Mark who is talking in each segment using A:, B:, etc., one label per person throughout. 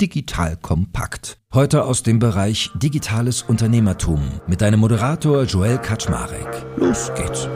A: Digital Kompakt. Heute aus dem Bereich Digitales Unternehmertum mit deinem Moderator Joel Kaczmarek. Los geht's.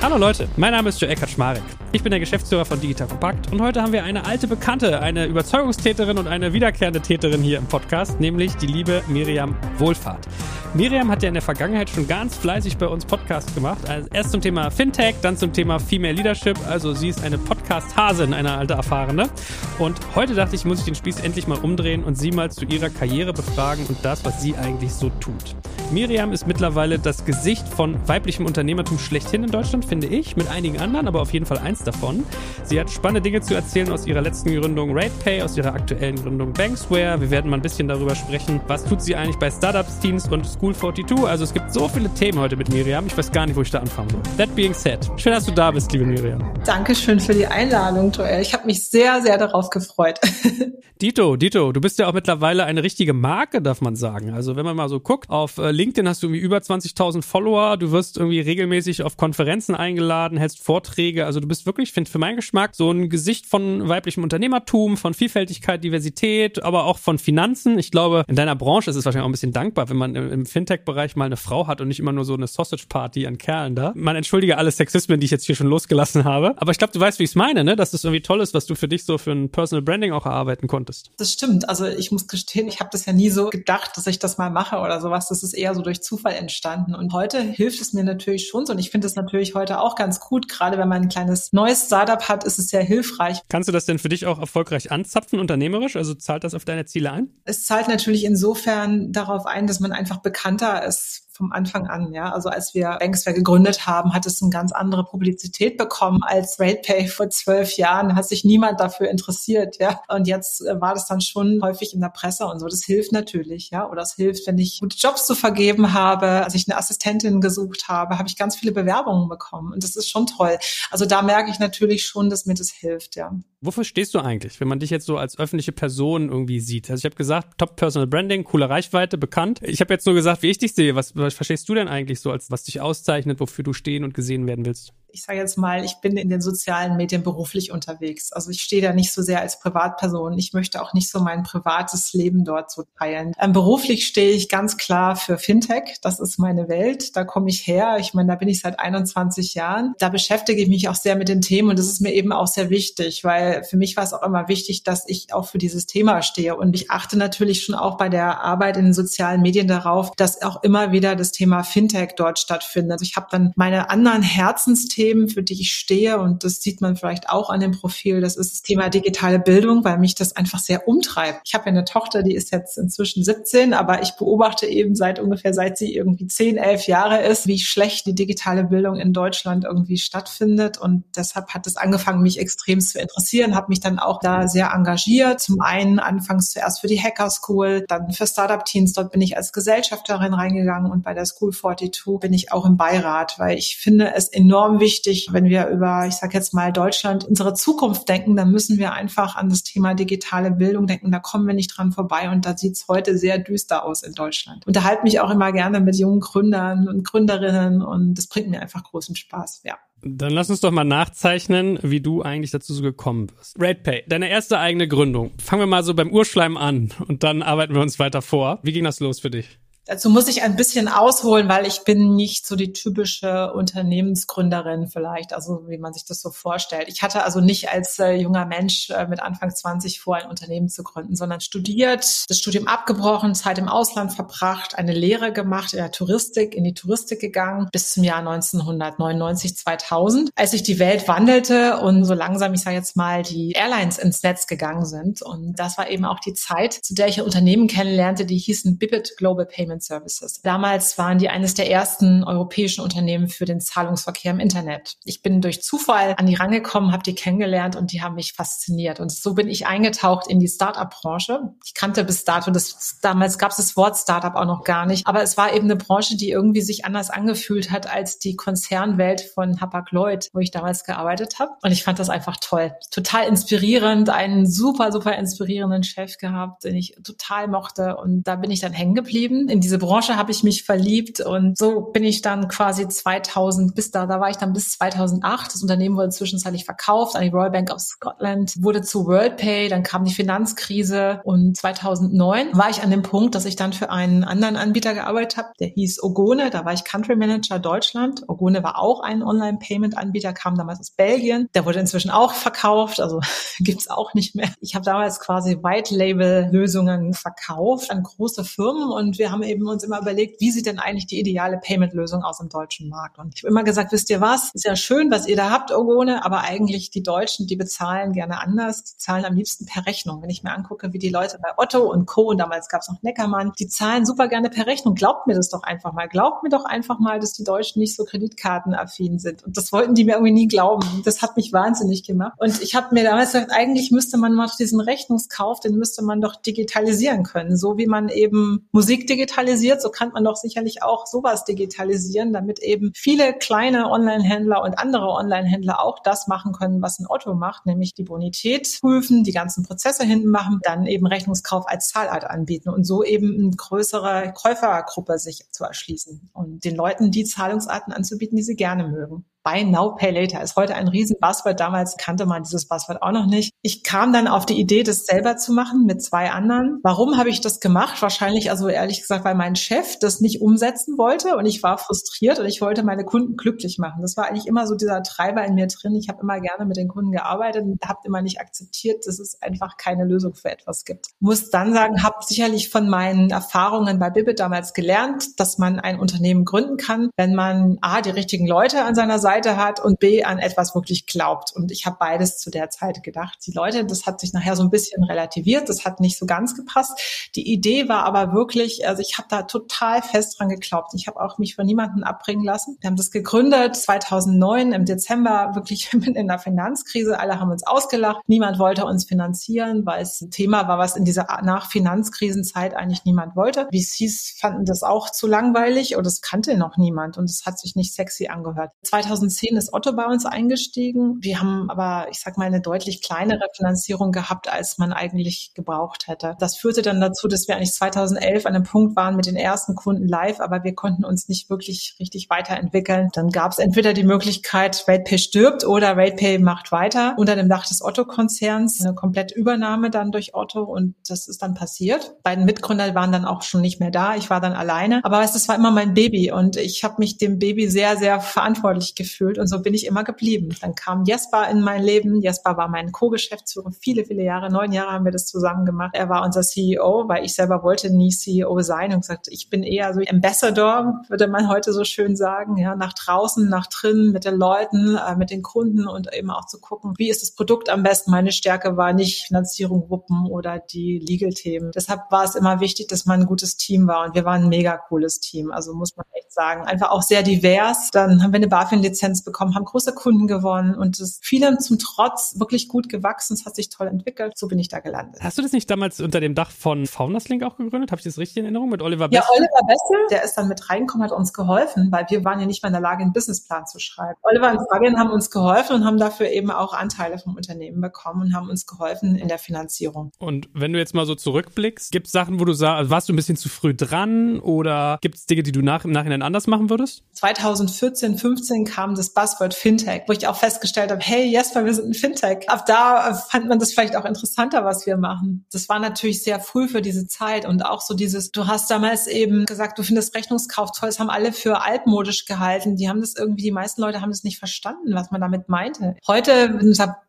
B: Hallo Leute, mein Name ist Joel Kaczmarek. Ich bin der Geschäftsführer von Digital Compact und heute haben wir eine alte Bekannte, eine Überzeugungstäterin und eine wiederkehrende Täterin hier im Podcast, nämlich die liebe Miriam Wohlfahrt. Miriam hat ja in der Vergangenheit schon ganz fleißig bei uns Podcasts gemacht. Also erst zum Thema Fintech, dann zum Thema Female Leadership. Also sie ist eine Podcast-Hasin, eine alte Erfahrene. Und heute dachte ich, muss ich den Spieß endlich mal umdrehen und sie mal zu ihrer Karriere befragen und das, was sie eigentlich so tut. Miriam ist mittlerweile das Gesicht von weiblichem Unternehmertum schlechthin in Deutschland, finde ich, mit einigen anderen, aber auf jeden Fall eins davon. Sie hat spannende Dinge zu erzählen aus ihrer letzten Gründung RatePay, aus ihrer aktuellen Gründung Banksware. Wir werden mal ein bisschen darüber sprechen, was tut sie eigentlich bei Startups-Teams und School 42. Also es gibt so viele Themen heute mit Miriam. Ich weiß gar nicht, wo ich da anfangen soll. That being said, schön, dass du da bist, liebe Miriam.
C: Dankeschön für die Einladung, Joel. Ich habe mich sehr, sehr darauf gefreut.
B: Dito, Dito, du bist ja auch mittlerweile eine richtige Marke, darf man sagen. Also wenn man mal so guckt, auf äh, LinkedIn hast du irgendwie über 20.000 Follower, du wirst irgendwie regelmäßig auf Konferenzen eingeladen, hältst Vorträge. Also du bist wirklich, finde für meinen Geschmack, so ein Gesicht von weiblichem Unternehmertum, von Vielfältigkeit, Diversität, aber auch von Finanzen. Ich glaube, in deiner Branche ist es wahrscheinlich auch ein bisschen dankbar, wenn man im Fintech-Bereich mal eine Frau hat und nicht immer nur so eine Sausage-Party an Kerlen da. Man entschuldige alle Sexismen, die ich jetzt hier schon losgelassen habe. Aber ich glaube, du weißt, wie ich es meine, ne? Dass das irgendwie toll ist, was du für dich so für ein Personal Branding auch erarbeiten konntest.
C: Das stimmt. Also ich muss gestehen, ich habe das ja nie so gedacht, dass ich das mal mache oder sowas. Das ist eher so durch Zufall entstanden. Und heute hilft es mir natürlich schon so. Und ich finde es natürlich heute auch ganz gut. Gerade wenn man ein kleines neues Startup hat, ist es sehr hilfreich.
B: Kannst du das denn für dich auch erfolgreich anzapfen, unternehmerisch? Also zahlt das auf deine Ziele ein?
C: Es zahlt natürlich insofern darauf ein, dass man einfach bekannter ist vom Anfang an. Ja, also als wir Banksware gegründet haben, hat es eine ganz andere Publizität bekommen als RatePay vor zwölf Jahren. Hat sich niemand dafür interessiert. Ja, und jetzt äh, war das dann schon häufig in der Presse und so. Das hilft natürlich. Ja, oder es hilft, wenn ich gute Jobs zu vergeben habe, als ich eine Assistentin gesucht habe, habe ich ganz viele Bewerbungen bekommen und das ist schon toll. Also da merke ich natürlich schon, dass mir das hilft. Ja.
B: Wofür stehst du eigentlich, wenn man dich jetzt so als öffentliche Person irgendwie sieht? Also ich habe gesagt, Top Personal Branding, coole Reichweite, bekannt. Ich habe jetzt nur gesagt, wie ich dich sehe. Was verstehst du denn eigentlich so als was dich auszeichnet, wofür du stehen und gesehen werden willst?
C: Ich sage jetzt mal, ich bin in den sozialen Medien beruflich unterwegs. Also ich stehe da nicht so sehr als Privatperson. Ich möchte auch nicht so mein privates Leben dort so teilen. Ähm, beruflich stehe ich ganz klar für Fintech. Das ist meine Welt. Da komme ich her. Ich meine, da bin ich seit 21 Jahren. Da beschäftige ich mich auch sehr mit den Themen und das ist mir eben auch sehr wichtig, weil für mich war es auch immer wichtig, dass ich auch für dieses Thema stehe. Und ich achte natürlich schon auch bei der Arbeit in den sozialen Medien darauf, dass auch immer wieder das Thema Fintech dort stattfindet. Also ich habe dann meine anderen Herzensthemen Themen, für die ich stehe. Und das sieht man vielleicht auch an dem Profil. Das ist das Thema digitale Bildung, weil mich das einfach sehr umtreibt. Ich habe ja eine Tochter, die ist jetzt inzwischen 17, aber ich beobachte eben seit ungefähr, seit sie irgendwie 10, 11 Jahre ist, wie schlecht die digitale Bildung in Deutschland irgendwie stattfindet. Und deshalb hat es angefangen, mich extrem zu interessieren, habe mich dann auch da sehr engagiert. Zum einen anfangs zuerst für die Hacker School, dann für Startup Teams. Dort bin ich als Gesellschafterin reingegangen und bei der School 42 bin ich auch im Beirat, weil ich finde es enorm wichtig, wichtig, wenn wir über, ich sage jetzt mal, Deutschland, unsere Zukunft denken, dann müssen wir einfach an das Thema digitale Bildung denken. Da kommen wir nicht dran vorbei und da sieht es heute sehr düster aus in Deutschland. Unterhalte mich auch immer gerne mit jungen Gründern und Gründerinnen und das bringt mir einfach großen Spaß, ja.
B: Dann lass uns doch mal nachzeichnen, wie du eigentlich dazu so gekommen bist. RatePay, deine erste eigene Gründung. Fangen wir mal so beim Urschleim an und dann arbeiten wir uns weiter vor. Wie ging das los für dich?
C: Dazu muss ich ein bisschen ausholen, weil ich bin nicht so die typische Unternehmensgründerin vielleicht, also wie man sich das so vorstellt. Ich hatte also nicht als äh, junger Mensch äh, mit Anfang 20 vor, ein Unternehmen zu gründen, sondern studiert, das Studium abgebrochen, Zeit im Ausland verbracht, eine Lehre gemacht in der Touristik, in die Touristik gegangen bis zum Jahr 1999, 2000, als sich die Welt wandelte und so langsam, ich sage jetzt mal, die Airlines ins Netz gegangen sind. Und das war eben auch die Zeit, zu der ich Unternehmen kennenlernte, die hießen Bibit Global Payment Payment Services. Damals waren die eines der ersten europäischen Unternehmen für den Zahlungsverkehr im Internet. Ich bin durch Zufall an die rangekommen, habe die kennengelernt und die haben mich fasziniert. Und so bin ich eingetaucht in die Startup-Branche. Ich kannte bis dato, das, damals gab es das Wort Startup auch noch gar nicht, aber es war eben eine Branche, die irgendwie sich anders angefühlt hat als die Konzernwelt von Hapag-Lloyd, wo ich damals gearbeitet habe. Und ich fand das einfach toll. Total inspirierend, einen super, super inspirierenden Chef gehabt, den ich total mochte. Und da bin ich dann hängen geblieben. In diese Branche habe ich mich verliebt und so bin ich dann quasi 2000 bis da, da war ich dann bis 2008. Das Unternehmen wurde zwischenzeitlich verkauft an die Royal Bank of Scotland, wurde zu WorldPay, dann kam die Finanzkrise und 2009 war ich an dem Punkt, dass ich dann für einen anderen Anbieter gearbeitet habe, der hieß Ogone, da war ich Country Manager Deutschland. Ogone war auch ein Online-Payment-Anbieter, kam damals aus Belgien. Der wurde inzwischen auch verkauft, also gibt's auch nicht mehr. Ich habe damals quasi White-Label-Lösungen verkauft an große Firmen und wir haben eben uns immer überlegt, wie sieht denn eigentlich die ideale Payment-Lösung aus im deutschen Markt? Und ich habe immer gesagt, wisst ihr was, ist ja schön, was ihr da habt, Ogone, aber eigentlich die Deutschen, die bezahlen gerne anders, die zahlen am liebsten per Rechnung. Wenn ich mir angucke, wie die Leute bei Otto und Co. und damals gab's noch Neckermann, die zahlen super gerne per Rechnung. Glaubt mir das doch einfach mal. Glaubt mir doch einfach mal, dass die Deutschen nicht so kreditkartenaffin sind. Und das wollten die mir irgendwie nie glauben. Das hat mich wahnsinnig gemacht. Und ich habe mir damals gesagt, eigentlich müsste man mal diesen Rechnungskauf, den müsste man doch digitalisieren können. So wie man eben Musik digitalisiert, so kann man doch sicherlich auch sowas digitalisieren, damit eben viele kleine Online-Händler und andere Online-Händler auch das machen können, was ein Otto macht, nämlich die Bonität prüfen, die ganzen Prozesse hinten machen, dann eben Rechnungskauf als Zahlart anbieten und so eben eine größere Käufergruppe sich zu erschließen und den Leuten die Zahlungsarten anzubieten, die sie gerne mögen. Buy Now, Pay Later ist heute ein riesen Buzzword. Damals kannte man dieses Buzzword auch noch nicht. Ich kam dann auf die Idee, das selber zu machen mit zwei anderen. Warum habe ich das gemacht? Wahrscheinlich, also ehrlich gesagt, weil mein Chef das nicht umsetzen wollte und ich war frustriert und ich wollte meine Kunden glücklich machen. Das war eigentlich immer so dieser Treiber in mir drin. Ich habe immer gerne mit den Kunden gearbeitet und habe immer nicht akzeptiert, dass es einfach keine Lösung für etwas gibt. Muss dann sagen, habe sicherlich von meinen Erfahrungen bei Bibit damals gelernt, dass man ein Unternehmen gründen kann, wenn man A, die richtigen Leute an seiner Seite Seite hat und B an etwas wirklich glaubt. Und ich habe beides zu der Zeit gedacht. Die Leute, das hat sich nachher so ein bisschen relativiert, das hat nicht so ganz gepasst. Die Idee war aber wirklich, also ich habe da total fest dran geglaubt. Ich habe auch mich von niemandem abbringen lassen. Wir haben das gegründet 2009 im Dezember, wirklich in der Finanzkrise. Alle haben uns ausgelacht. Niemand wollte uns finanzieren, weil es ein Thema war, was in dieser Nach-Finanzkrisenzeit eigentlich niemand wollte. VCs fanden das auch zu langweilig und das kannte noch niemand und es hat sich nicht sexy angehört. 2000 2010 ist Otto bei uns eingestiegen. Wir haben aber, ich sag mal, eine deutlich kleinere Finanzierung gehabt, als man eigentlich gebraucht hätte. Das führte dann dazu, dass wir eigentlich 2011 an einem Punkt waren mit den ersten Kunden live, aber wir konnten uns nicht wirklich richtig weiterentwickeln. Dann gab es entweder die Möglichkeit, RatePay stirbt oder RatePay macht weiter unter dem Dach des Otto-Konzerns. Eine komplette Übernahme dann durch Otto und das ist dann passiert. Beiden Mitgründer waren dann auch schon nicht mehr da. Ich war dann alleine. Aber das war immer mein Baby und ich habe mich dem Baby sehr, sehr verantwortlich gefühlt gefühlt und so bin ich immer geblieben. Dann kam Jesper in mein Leben. Jesper war mein Co-Geschäftsführer. Viele, viele Jahre, neun Jahre haben wir das zusammen gemacht. Er war unser CEO, weil ich selber wollte nie CEO sein und gesagt, ich bin eher so Ambassador, würde man heute so schön sagen, ja, nach draußen, nach drinnen, mit den Leuten, äh, mit den Kunden und eben auch zu gucken, wie ist das Produkt am besten. Meine Stärke war nicht Finanzierung, Wuppen oder die Legal-Themen. Deshalb war es immer wichtig, dass man ein gutes Team war und wir waren ein mega cooles Team. Also muss man echt sagen, einfach auch sehr divers. Dann haben wir eine BaFin-Lizenz Lizenz bekommen, haben große Kunden gewonnen und es vielem zum Trotz wirklich gut gewachsen. Es hat sich toll entwickelt. So bin ich da gelandet.
B: Hast du das nicht damals unter dem Dach von Founders Link auch gegründet? Habe ich das richtig in Erinnerung mit Oliver Bessel?
C: Ja, Oliver Bessel, der ist dann mit reingekommen, hat uns geholfen, weil wir waren ja nicht mehr in der Lage, einen Businessplan zu schreiben. Oliver und Fabian haben uns geholfen und haben dafür eben auch Anteile vom Unternehmen bekommen und haben uns geholfen in der Finanzierung.
B: Und wenn du jetzt mal so zurückblickst, gibt es Sachen, wo du sagst, warst du ein bisschen zu früh dran oder gibt es Dinge, die du nach, im Nachhinein anders machen würdest?
C: 2014, 15 kam kam das Buzzword Fintech, wo ich auch festgestellt habe, hey, Jesper, wir sind ein Fintech. Ab da fand man das vielleicht auch interessanter, was wir machen. Das war natürlich sehr früh für diese Zeit und auch so dieses, du hast damals eben gesagt, du findest Rechnungskauf toll, das haben alle für altmodisch gehalten. Die haben das irgendwie, die meisten Leute haben das nicht verstanden, was man damit meinte. Heute,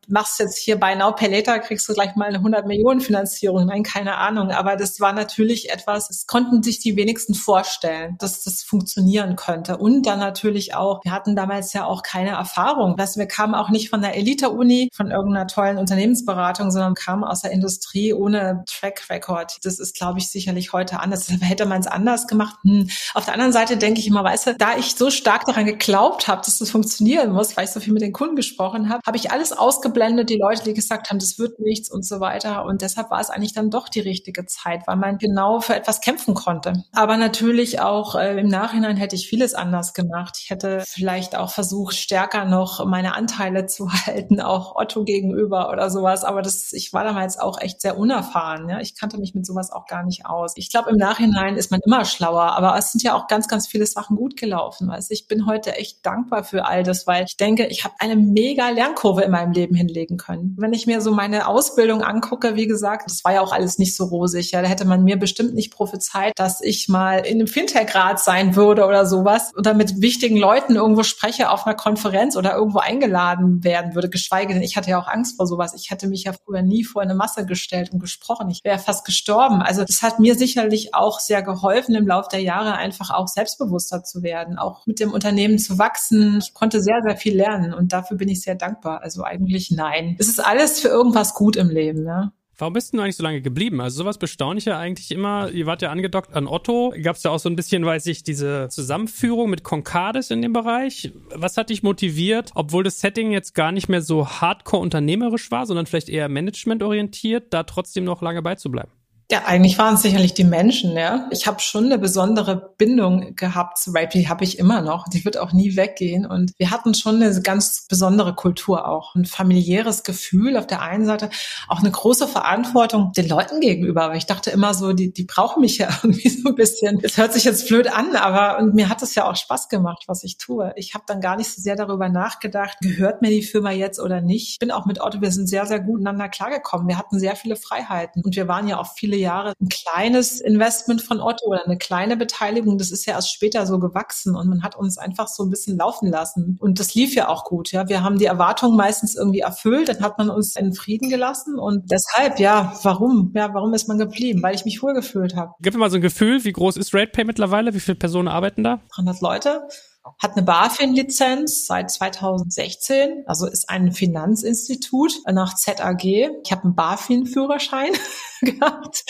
C: machst jetzt hier bei Now Pay Later, kriegst du gleich mal eine 100 Millionen Finanzierung. Nein, keine Ahnung. Aber das war natürlich etwas, das konnten sich die wenigsten vorstellen, dass das funktionieren könnte. Und dann natürlich auch, wir hatten damals ja auch keine Erfahrung. Das, wir kamen auch nicht von der Elite-Uni, von irgendeiner tollen Unternehmensberatung, sondern kamen aus der Industrie ohne Track Record. Das ist, glaube ich, sicherlich heute anders. Hätte man es anders gemacht. Hm. Auf der anderen Seite denke ich immer, weißt du, da ich so stark daran geglaubt habe, dass das funktionieren muss, weil ich so viel mit den Kunden gesprochen habe, habe ich alles ausgeblendet, die Leute, die gesagt haben, das wird nichts und so weiter. Und deshalb war es eigentlich dann doch die richtige Zeit, weil man genau für etwas kämpfen konnte. Aber natürlich auch äh, im Nachhinein hätte ich vieles anders gemacht. Ich hätte vielleicht auch versucht, stärker noch meine Anteile zu halten, auch Otto gegenüber oder sowas. Aber das, ich war damals auch echt sehr unerfahren. Ja? Ich kannte mich mit sowas auch gar nicht aus. Ich glaube, im Nachhinein ist man immer schlauer, aber es sind ja auch ganz, ganz viele Sachen gut gelaufen. Also ich bin heute echt dankbar für all das, weil ich denke, ich habe eine mega Lernkurve in meinem Leben hinlegen können. Wenn ich mir so meine Ausbildung angucke, wie gesagt, das war ja auch alles nicht so rosig. Ja, da hätte man mir bestimmt nicht prophezeit, dass ich mal in einem Fintech-Rat sein würde oder sowas oder mit wichtigen Leuten irgendwo spreche auf einer Konferenz oder irgendwo eingeladen werden würde, geschweige denn, ich hatte ja auch Angst vor sowas. Ich hätte mich ja früher nie vor eine Masse gestellt und gesprochen. Ich wäre fast gestorben. Also das hat mir sicherlich auch sehr geholfen, im Laufe der Jahre einfach auch selbstbewusster zu werden, auch mit dem Unternehmen zu wachsen. Ich konnte sehr, sehr viel lernen und dafür bin ich sehr dankbar. Also eigentlich nein. Es ist alles für irgendwas gut im Leben, ja.
B: Warum bist du eigentlich so lange geblieben? Also sowas bestaune ich ja eigentlich immer. Ihr wart ja angedockt an Otto. Gab es ja auch so ein bisschen, weiß ich, diese Zusammenführung mit Concardis in dem Bereich. Was hat dich motiviert, obwohl das Setting jetzt gar nicht mehr so hardcore unternehmerisch war, sondern vielleicht eher managementorientiert, da trotzdem noch lange beizubleiben?
C: Ja, eigentlich waren es sicherlich die Menschen, ja. Ich habe schon eine besondere Bindung gehabt zu Rape, die habe ich immer noch. Die wird auch nie weggehen. Und wir hatten schon eine ganz besondere Kultur auch. Ein familiäres Gefühl auf der einen Seite, auch eine große Verantwortung den Leuten gegenüber. Aber ich dachte immer so, die, die brauchen mich ja irgendwie so ein bisschen. Es hört sich jetzt blöd an, aber und mir hat es ja auch Spaß gemacht, was ich tue. Ich habe dann gar nicht so sehr darüber nachgedacht, gehört mir die Firma jetzt oder nicht. Ich bin auch mit Otto, wir sind sehr, sehr gut miteinander klargekommen. Wir hatten sehr viele Freiheiten und wir waren ja auch viele Jahre ein kleines Investment von Otto oder eine kleine Beteiligung. Das ist ja erst später so gewachsen und man hat uns einfach so ein bisschen laufen lassen. Und das lief ja auch gut. Ja, wir haben die Erwartungen meistens irgendwie erfüllt. Dann hat man uns in Frieden gelassen und deshalb, ja, warum? Ja, warum ist man geblieben? Weil ich mich wohlgefühlt habe.
B: Gib mir mal so ein Gefühl, wie groß ist RatePay mittlerweile? Wie viele Personen arbeiten da?
C: 300 Leute hat eine BaFin-Lizenz seit 2016, also ist ein Finanzinstitut nach ZAG. Ich habe einen BaFin-Führerschein gehabt.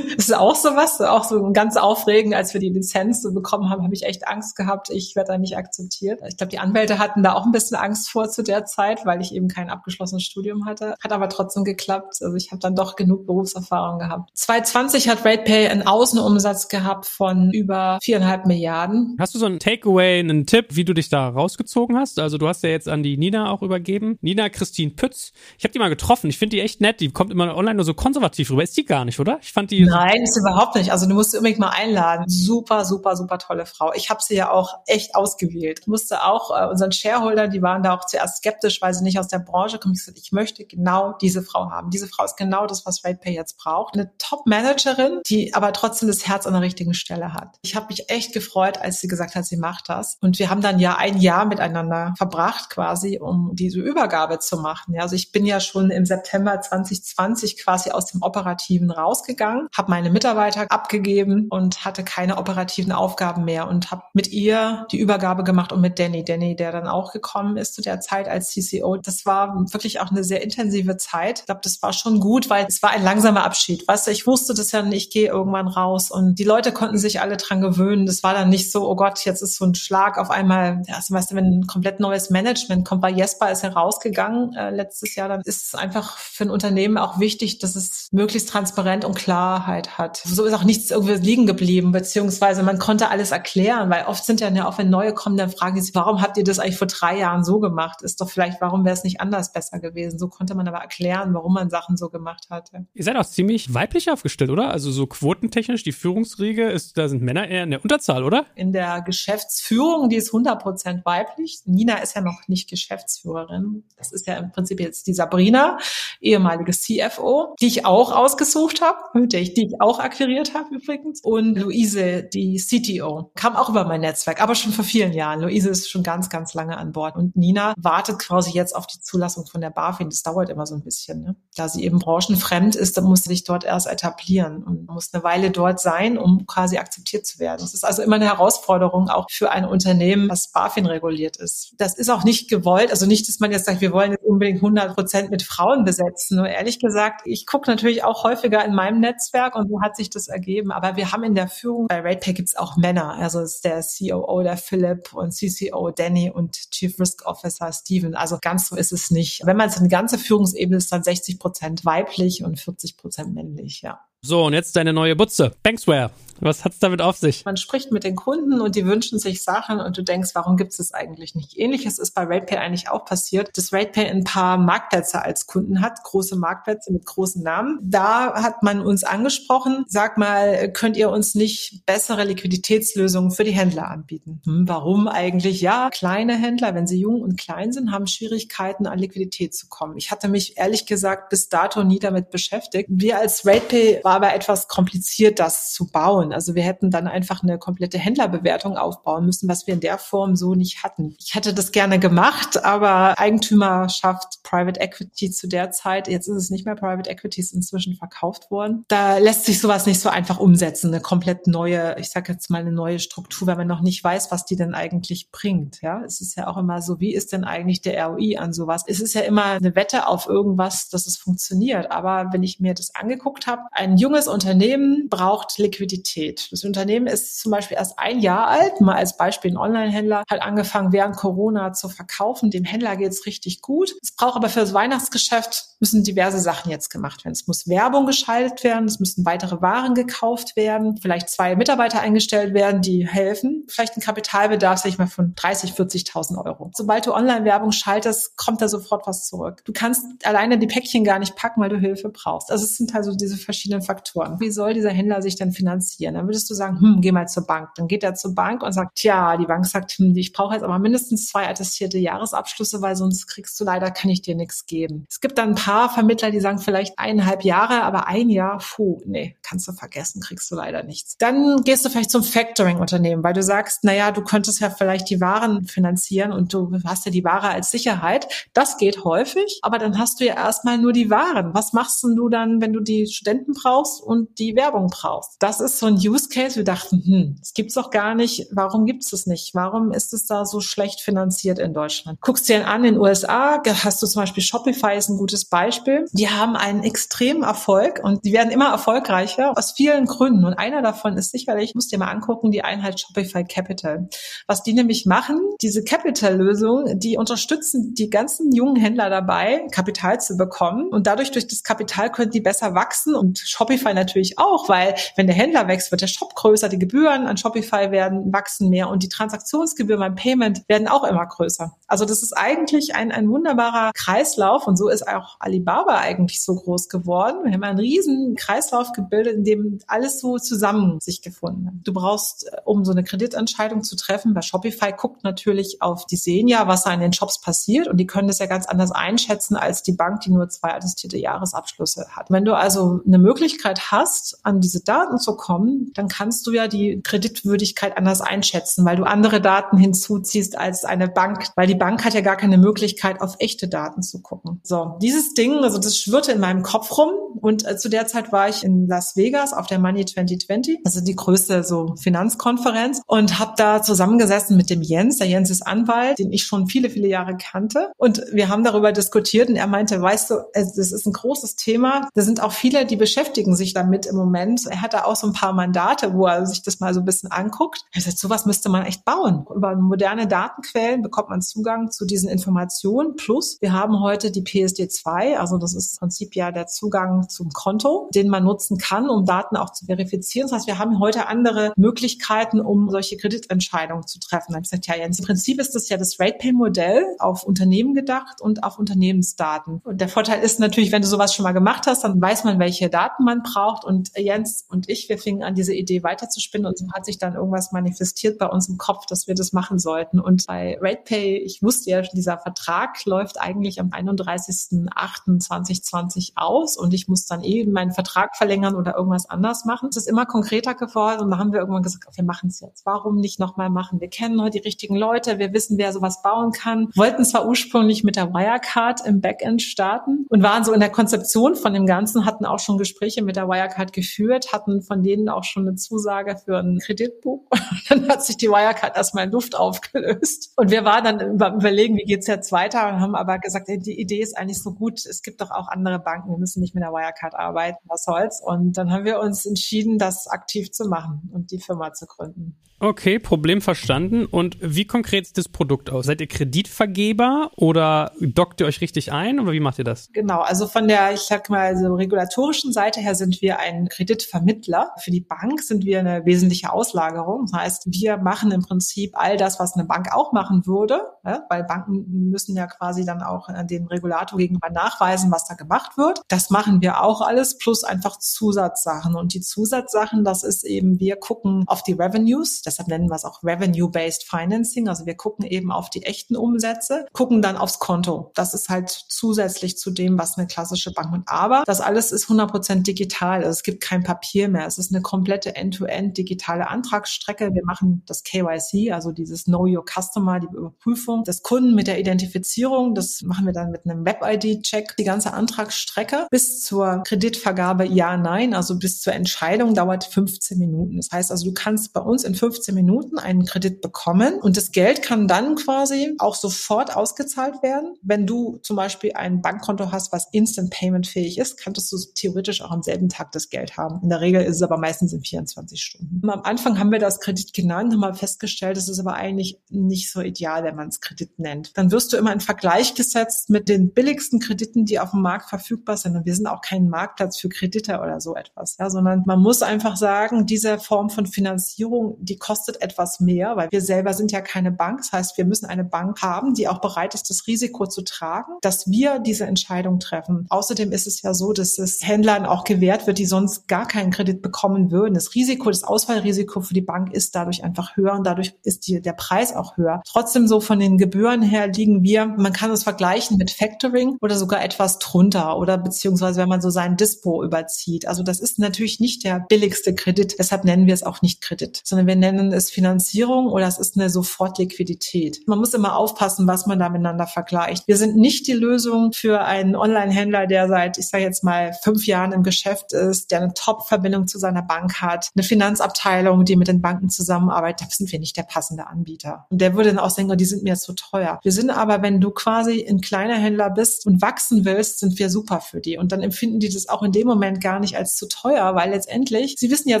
C: Das ist auch sowas, auch so ganz aufregend, als wir die Lizenz so bekommen haben, habe ich echt Angst gehabt, ich werde da nicht akzeptiert. Ich glaube, die Anwälte hatten da auch ein bisschen Angst vor zu der Zeit, weil ich eben kein abgeschlossenes Studium hatte. Hat aber trotzdem geklappt. Also ich habe dann doch genug Berufserfahrung gehabt. 2020 hat RatePay einen Außenumsatz gehabt von über viereinhalb Milliarden.
B: Hast du so ein Takeaway, einen Tipp, wie du dich da rausgezogen hast? Also du hast ja jetzt an die Nina auch übergeben. Nina Christine Pütz. Ich habe die mal getroffen. Ich finde die echt nett. Die kommt immer online nur so konservativ rüber. Ist die gar nicht, oder? Ich fand die.
C: Nein, ist überhaupt nicht. Also du musst unbedingt mal einladen. Super, super, super tolle Frau. Ich habe sie ja auch echt ausgewählt. Ich musste auch äh, unseren Shareholdern, die waren da auch zuerst skeptisch, weil sie nicht aus der Branche kommen. Ich ich möchte genau diese Frau haben. Diese Frau ist genau das, was RatePay jetzt braucht. Eine Top-Managerin, die aber trotzdem das Herz an der richtigen Stelle hat. Ich habe mich echt gefreut, als sie gesagt hat, sie macht das. Und wir haben dann ja ein Jahr miteinander verbracht quasi, um diese Übergabe zu machen. Ja, also ich bin ja schon im September 2020 quasi aus dem Operativen rausgegangen, habe meine Mitarbeiter abgegeben und hatte keine operativen Aufgaben mehr und habe mit ihr die Übergabe gemacht und mit Danny, Danny, der dann auch gekommen ist zu der Zeit als CCO. Das war wirklich auch eine sehr intensive Zeit. Ich glaube, das war schon gut, weil es war ein langsamer Abschied. Weißt du, ich wusste das ja nicht, ich gehe irgendwann raus und die Leute konnten sich alle dran gewöhnen. Das war dann nicht so, oh Gott, jetzt ist so ein Schlag auf einmal, ja, also weißt du, wenn ein komplett neues Management kommt, weil Jesper ist herausgegangen äh, letztes Jahr, dann ist es einfach für ein Unternehmen auch wichtig, dass es möglichst transparent und Klarheit hat. So ist auch nichts irgendwie liegen geblieben, beziehungsweise man konnte alles erklären, weil oft sind ja, auch wenn neue kommen, dann fragen sie, warum habt ihr das eigentlich vor drei Jahren so gemacht? Ist doch vielleicht, warum wäre es nicht anders besser gewesen? So konnte man aber erklären, warum man Sachen so gemacht hatte.
B: Ihr seid auch ziemlich weiblich aufgestellt, oder? Also so quotentechnisch, die Führungsriege ist, da sind Männer eher in der Unterzahl, oder?
C: In der Geschäftsführung, die ist 100 Prozent weiblich. Nina ist ja noch nicht Geschäftsführerin. Das ist ja im Prinzip jetzt die Sabrina, ehemalige CFO, die ich auch ausgesucht habe, mit der ich die ich auch akquiriert habe übrigens. Und Luise, die CTO, kam auch über mein Netzwerk, aber schon vor vielen Jahren. Luise ist schon ganz, ganz lange an Bord. Und Nina wartet quasi jetzt auf die Zulassung von der BaFin. Das dauert immer so ein bisschen. Ne? Da sie eben branchenfremd ist, dann muss sie sich dort erst etablieren und muss eine Weile dort sein, um quasi akzeptiert zu werden. Das ist also immer eine Herausforderung auch für ein Unternehmen, was BaFin reguliert ist. Das ist auch nicht gewollt. Also nicht, dass man jetzt sagt, wir wollen jetzt unbedingt 100 Prozent mit Frauen besetzen. Nur ehrlich gesagt, ich gucke natürlich auch häufiger in meinem Netzwerk und so hat sich das ergeben. Aber wir haben in der Führung, bei RatePay gibt es auch Männer. Also ist der COO, der Philipp und CCO Danny und Chief Risk Officer Steven. Also ganz so ist es nicht. Wenn man es in die ganze Führungsebene ist, dann 60 Prozent weiblich und 40 Prozent männlich, ja.
B: So, und jetzt deine neue Butze. Banksware. Was hat's damit auf sich?
C: Man spricht mit den Kunden und die wünschen sich Sachen und du denkst, warum gibt es das eigentlich nicht? Ähnliches ist bei RatePay eigentlich auch passiert, dass RatePay ein paar Marktplätze als Kunden hat, große Marktplätze mit großen Namen. Da hat man uns angesprochen, sag mal, könnt ihr uns nicht bessere Liquiditätslösungen für die Händler anbieten? Hm, warum eigentlich? Ja, kleine Händler, wenn sie jung und klein sind, haben Schwierigkeiten an Liquidität zu kommen. Ich hatte mich ehrlich gesagt bis dato nie damit beschäftigt. Wir als RatePay war aber etwas kompliziert, das zu bauen. Also wir hätten dann einfach eine komplette Händlerbewertung aufbauen müssen, was wir in der Form so nicht hatten. Ich hätte das gerne gemacht, aber Eigentümerschaft Private Equity zu der Zeit, jetzt ist es nicht mehr Private Equity, ist inzwischen verkauft worden. Da lässt sich sowas nicht so einfach umsetzen, eine komplett neue, ich sage jetzt mal eine neue Struktur, weil man noch nicht weiß, was die denn eigentlich bringt. Ja, es ist ja auch immer so, wie ist denn eigentlich der ROI an sowas? Es ist ja immer eine Wette auf irgendwas, dass es funktioniert. Aber wenn ich mir das angeguckt habe, ein junges Unternehmen braucht Liquidität. Das Unternehmen ist zum Beispiel erst ein Jahr alt, mal als Beispiel ein Online-Händler, hat angefangen während Corona zu verkaufen. Dem Händler geht's richtig gut. Es braucht aber für das Weihnachtsgeschäft müssen diverse Sachen jetzt gemacht werden. Es muss Werbung geschaltet werden, es müssen weitere Waren gekauft werden, vielleicht zwei Mitarbeiter eingestellt werden, die helfen. Vielleicht ein Kapitalbedarf, sag ich mal, von 30, 40.000 Euro. Sobald du Online-Werbung schaltest, kommt da sofort was zurück. Du kannst alleine die Päckchen gar nicht packen, weil du Hilfe brauchst. Also es sind also diese verschiedenen Faktoren. Wie soll dieser Händler sich denn finanzieren? Dann würdest du sagen, hm, geh mal zur Bank. Dann geht er zur Bank und sagt, tja, die Bank sagt, hm, ich brauche jetzt aber mindestens zwei attestierte Jahresabschlüsse, weil sonst kriegst du leider, kann ich dir nichts geben. Es gibt dann ein paar Vermittler, die sagen vielleicht eineinhalb Jahre, aber ein Jahr, puh, nee, kannst du vergessen, kriegst du leider nichts. Dann gehst du vielleicht zum Factoring-Unternehmen, weil du sagst, naja, du könntest ja vielleicht die Waren finanzieren und du hast ja die Ware als Sicherheit. Das geht häufig, aber dann hast du ja erstmal nur die Waren. Was machst du dann, wenn du die Studenten brauchst und die Werbung brauchst? Das ist so ein Use Case. Wir dachten, hm, das gibt's doch gar nicht. Warum gibt's das nicht? Warum ist es da so schlecht finanziert in Deutschland? Guckst dir an in USA, hast du zum Beispiel Shopify ist ein gutes Beispiel Beispiel. Die haben einen extremen Erfolg und die werden immer erfolgreicher aus vielen Gründen. Und einer davon ist sicherlich, musst dir mal angucken, die Einheit Shopify Capital. Was die nämlich machen, diese Capital-Lösung, die unterstützen die ganzen jungen Händler dabei, Kapital zu bekommen. Und dadurch durch das Kapital können die besser wachsen und Shopify natürlich auch, weil wenn der Händler wächst, wird der Shop größer, die Gebühren an Shopify werden wachsen mehr und die Transaktionsgebühren beim Payment werden auch immer größer. Also das ist eigentlich ein, ein wunderbarer Kreislauf und so ist auch Alibaba eigentlich so groß geworden. Wir haben einen riesen Kreislauf gebildet, in dem alles so zusammen sich gefunden hat. Du brauchst, äh, um so eine Kreditentscheidung zu treffen, bei Shopify guckt natürlich auf, die sehen ja, was da in den Shops passiert und die können das ja ganz anders einschätzen als die Bank, die nur zwei attestierte Jahresabschlüsse hat. Wenn du also eine Möglichkeit hast, an diese Daten zu kommen, dann kannst du ja die Kreditwürdigkeit anders einschätzen, weil du andere Daten hinzuziehst als eine Bank, weil die Bank hat ja gar keine Möglichkeit, auf echte Daten zu gucken. So, dieses Ding, also das schwirrte in meinem Kopf rum und äh, zu der Zeit war ich in Las Vegas auf der Money 2020, also die größte so Finanzkonferenz und habe da zusammengesessen mit dem Jens. Der Jens ist Anwalt, den ich schon viele, viele Jahre kannte und wir haben darüber diskutiert und er meinte, weißt du, das ist ein großes Thema. Da sind auch viele, die beschäftigen sich damit im Moment. Er hat da auch so ein paar Mandate, wo er sich das mal so ein bisschen anguckt. Er sagt, sowas müsste man echt bauen. Über moderne Datenquellen bekommt man Zugang zu diesen Informationen. Plus, wir haben heute die PSD2, also das ist im Prinzip ja der Zugang zum Konto, den man nutzen kann, um Daten auch zu verifizieren. Das heißt, wir haben heute andere Möglichkeiten, um solche Kreditentscheidungen zu treffen. Dann gesagt, ja, Jens, im Prinzip ist das ja das RatePay-Modell auf Unternehmen gedacht und auf Unternehmensdaten. Und der Vorteil ist natürlich, wenn du sowas schon mal gemacht hast, dann weiß man, welche Daten man braucht. Und Jens und ich, wir fingen an, diese Idee weiterzuspinnen und so hat sich dann irgendwas manifestiert bei uns im Kopf, dass wir das machen sollten. Und bei RatePay, ich wusste ja, dieser Vertrag läuft eigentlich am 31.8. 2020 aus und ich muss dann eh meinen Vertrag verlängern oder irgendwas anders machen. Es ist immer konkreter geworden und da haben wir irgendwann gesagt, wir machen es jetzt. Warum nicht nochmal machen? Wir kennen heute die richtigen Leute, wir wissen, wer sowas bauen kann. Wollten zwar ursprünglich mit der Wirecard im Backend starten und waren so in der Konzeption von dem Ganzen, hatten auch schon Gespräche mit der Wirecard geführt, hatten von denen auch schon eine Zusage für ein Kreditbuch. dann hat sich die Wirecard erstmal in Luft aufgelöst. Und wir waren dann überlegen, wie geht's jetzt weiter und haben aber gesagt, die Idee ist eigentlich so gut, es gibt doch auch andere Banken, wir müssen nicht mit der Wirecard arbeiten, was soll's. Und dann haben wir uns entschieden, das aktiv zu machen und die Firma zu gründen.
B: Okay, Problem verstanden. Und wie konkret sieht das Produkt aus? Seid ihr Kreditvergeber oder dockt ihr euch richtig ein oder wie macht ihr das?
C: Genau, also von der, ich sag mal, so regulatorischen Seite her sind wir ein Kreditvermittler. Für die Bank sind wir eine wesentliche Auslagerung. Das heißt, wir machen im Prinzip all das, was eine Bank auch machen würde, ja, weil Banken müssen ja quasi dann auch den Regulator gegenüber nachweisen, was da gemacht wird. Das machen wir auch alles, plus einfach Zusatzsachen. Und die Zusatzsachen, das ist eben, wir gucken auf die Revenues, deshalb nennen wir es auch Revenue-Based Financing. Also wir gucken eben auf die echten Umsätze, gucken dann aufs Konto. Das ist halt zusätzlich zu dem, was eine klassische Bank macht. Aber das alles ist 100% digital. Also es gibt kein Papier mehr. Es ist eine komplette End-to-End -End digitale Antragsstrecke. Wir machen das KYC, also dieses Know Your Customer, die Überprüfung des Kunden mit der Identifizierung. Das machen wir dann mit einem Web-ID-Check. Die ganze Antragsstrecke bis zur Kreditvergabe Ja, Nein, also bis zur Entscheidung dauert 15 Minuten. Das heißt also, du kannst bei uns in 15 Minuten einen Kredit bekommen und das Geld kann dann quasi auch sofort ausgezahlt werden. Wenn du zum Beispiel ein Bankkonto hast, was Instant Payment fähig ist, könntest du theoretisch auch am selben Tag das Geld haben. In der Regel ist es aber meistens in 24 Stunden. Am Anfang haben wir das Kredit genannt, haben mal festgestellt, das ist aber eigentlich nicht so ideal, wenn man es Kredit nennt. Dann wirst du immer in Vergleich gesetzt mit den billigsten Krediten, die auf dem Markt verfügbar sind. Und wir sind auch kein Marktplatz für Kredite oder so etwas, ja, sondern man muss einfach sagen, diese Form von Finanzierung, die kostet etwas mehr, weil wir selber sind ja keine Bank. Das heißt, wir müssen eine Bank haben, die auch bereit ist, das Risiko zu tragen, dass wir diese Entscheidung treffen. Außerdem ist es ja so, dass es Händlern auch gewährt wird, die sonst gar keinen Kredit bekommen würden. Das Risiko, das Ausfallrisiko für die Bank ist dadurch einfach höher und dadurch ist die, der Preis auch höher. Trotzdem so von den Gebühren her liegen wir, man kann es vergleichen mit Factoring oder sogar etwas drunter oder beziehungsweise wenn man so sein Dispo überzieht. Also das ist natürlich nicht der billigste Kredit. Deshalb nennen wir es auch nicht Kredit, sondern wir nennen es Finanzierung oder es ist eine Sofortliquidität. Man muss immer aufpassen, was man da miteinander vergleicht. Wir sind nicht die Lösung für einen Online-Händler, der seit, ich sage jetzt mal, fünf Jahren im Geschäft ist, der eine Top-Verbindung zu seiner Bank hat, eine Finanzabteilung, die mit den Banken zusammenarbeitet. Da sind wir nicht der passende Anbieter. Und der würde dann auch denken, oh, die sind mir zu teuer. Wir sind aber, wenn du quasi ein kleiner Händler bist und wachsen willst, sind wir super für die. Und dann empfinden die das auch in dem Moment gar nicht als zu teuer, weil letztendlich, sie wissen ja